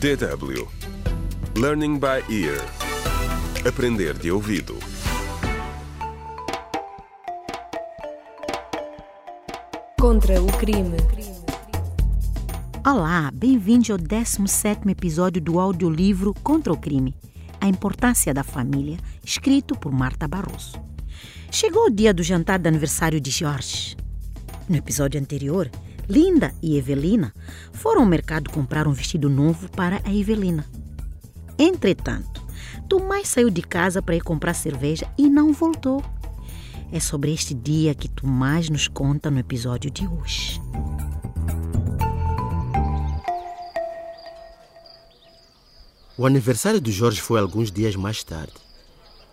DW Learning by Ear Aprender de ouvido Contra o crime. Olá, bem-vindos ao 17 episódio do audiolivro Contra o Crime A Importância da Família, escrito por Marta Barroso. Chegou o dia do jantar de aniversário de Jorge. No episódio anterior, Linda e Evelina foram ao mercado comprar um vestido novo para a Evelina. Entretanto, Tomás saiu de casa para ir comprar cerveja e não voltou. É sobre este dia que Tomás nos conta no episódio de hoje. O aniversário do Jorge foi alguns dias mais tarde.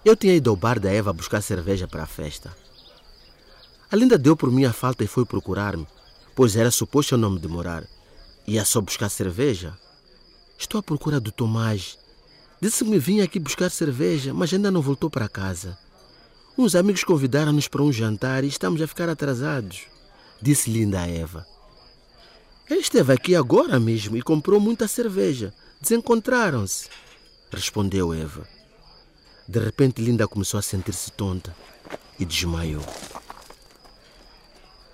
Eu tinha ido ao bar da Eva buscar cerveja para a festa. A Linda deu por minha falta e foi procurar-me, pois era suposto eu não me demorar. Ia só buscar cerveja. Estou à procura do Tomás. Disse que me vinha aqui buscar cerveja, mas ainda não voltou para casa. Uns amigos convidaram-nos para um jantar e estamos a ficar atrasados, disse Linda a Eva. Ele esteve aqui agora mesmo e comprou muita cerveja. Desencontraram-se, respondeu Eva. De repente, Linda começou a sentir-se tonta e desmaiou.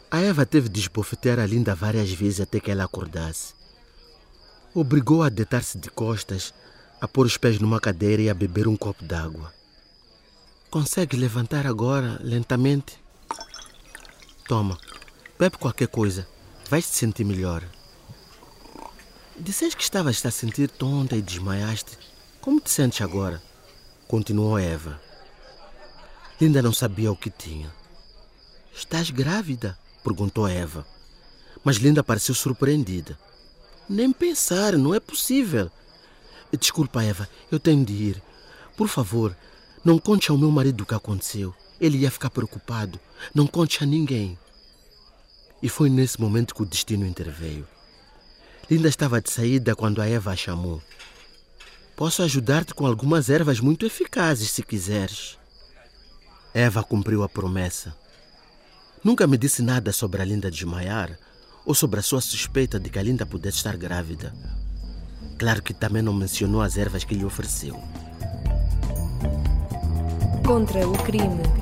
A Eva teve de esbofetear a Linda várias vezes até que ela acordasse. Obrigou-a a deitar-se de costas, a pôr os pés numa cadeira e a beber um copo d'água. Consegue levantar agora, lentamente? Toma, bebe qualquer coisa. Vais te sentir melhor. Disseste que estavas a sentir tonta e desmaiaste. Como te sentes agora? Continuou Eva. Linda não sabia o que tinha. Estás grávida? Perguntou Eva. Mas Linda pareceu surpreendida. Nem pensar, não é possível. Desculpa, Eva, eu tenho de ir. Por favor, não conte ao meu marido o que aconteceu. Ele ia ficar preocupado. Não conte a ninguém. E foi nesse momento que o destino interveio. Linda estava de saída quando a Eva a chamou. Posso ajudar-te com algumas ervas muito eficazes, se quiseres. Eva cumpriu a promessa. Nunca me disse nada sobre a Linda desmaiar ou sobre a sua suspeita de que a Linda pudesse estar grávida. Claro que também não mencionou as ervas que lhe ofereceu. Contra o crime.